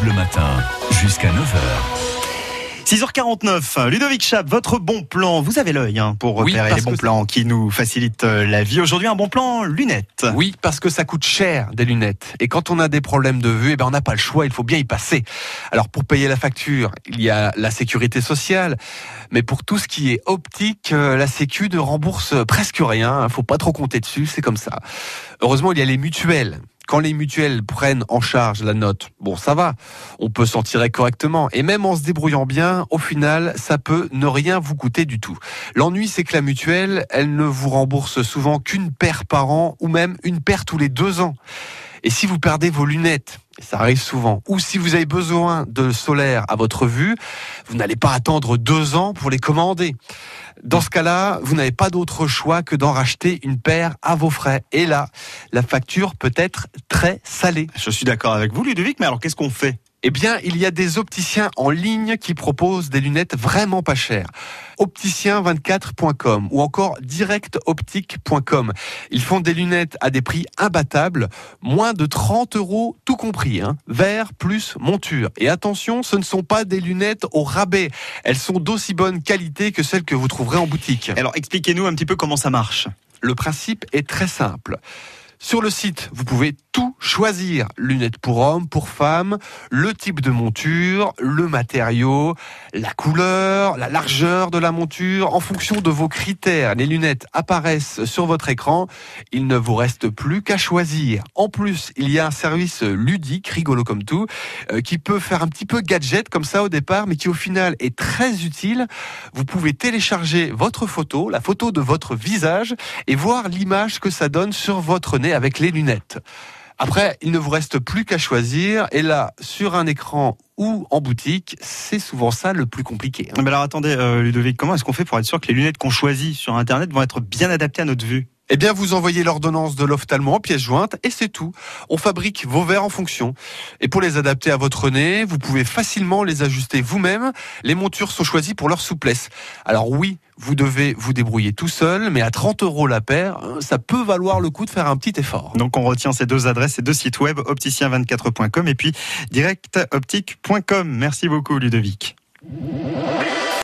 Bleu Matin, jusqu'à 9h. 6h49, Ludovic Chap, votre bon plan, vous avez l'œil hein, pour Oui, repérer parce les bons plans qui nous facilitent euh, la vie. Aujourd'hui, un bon plan lunettes. Oui, parce que ça coûte cher des lunettes. Et quand on a des problèmes de vue, eh ben on n'a pas le choix, il faut bien y passer. Alors pour payer la facture, il y a la sécurité sociale, mais pour tout ce qui est optique, euh, la Sécu ne rembourse presque rien. Faut pas trop compter dessus, c'est comme ça. Heureusement, il y a les mutuelles. Quand les mutuelles prennent en charge la note, bon, ça va, on peut s'en tirer correctement. Et même en se débrouillant bien, au final, ça peut ne rien vous coûter du tout. L'ennui, c'est que la mutuelle, elle ne vous rembourse souvent qu'une paire par an ou même une paire tous les deux ans. Et si vous perdez vos lunettes, et ça arrive souvent, ou si vous avez besoin de solaire à votre vue, vous n'allez pas attendre deux ans pour les commander. Dans ce cas-là, vous n'avez pas d'autre choix que d'en racheter une paire à vos frais. Et là, la facture peut être très salée. Je suis d'accord avec vous, Ludovic, mais alors qu'est-ce qu'on fait? Eh bien, il y a des opticiens en ligne qui proposent des lunettes vraiment pas chères. Opticien24.com ou encore directoptique.com. Ils font des lunettes à des prix imbattables, moins de 30 euros tout compris, hein. verre plus monture. Et attention, ce ne sont pas des lunettes au rabais. Elles sont d'aussi bonne qualité que celles que vous trouverez en boutique. Alors expliquez-nous un petit peu comment ça marche. Le principe est très simple. Sur le site, vous pouvez tout choisir. Lunettes pour hommes, pour femmes, le type de monture, le matériau, la couleur, la largeur de la monture. En fonction de vos critères, les lunettes apparaissent sur votre écran. Il ne vous reste plus qu'à choisir. En plus, il y a un service ludique, rigolo comme tout, euh, qui peut faire un petit peu gadget comme ça au départ, mais qui au final est très utile. Vous pouvez télécharger votre photo, la photo de votre visage, et voir l'image que ça donne sur votre nez avec les lunettes. Après, il ne vous reste plus qu'à choisir. Et là, sur un écran ou en boutique, c'est souvent ça le plus compliqué. hein. Mais alors attendez, euh, Ludovic, comment est-ce qu'on fait pour être sûr que les lunettes qu'on choisit sur Internet vont être bien adaptées à notre vue? Eh bien, vous envoyez l'ordonnance de l'ophtalmo en pièce jointe et c'est tout. On fabrique vos verres en fonction. Et pour les adapter à votre nez, vous pouvez facilement les ajuster vous-même. Les montures sont choisies pour leur souplesse. Alors oui, vous devez vous débrouiller tout seul, mais à 30 euros la paire, hein, ça peut valoir le coup de faire un petit effort. Donc on retient ces deux adresses, ces deux sites web, opticien24.com et puis directoptique.com. Merci beaucoup, Ludovic.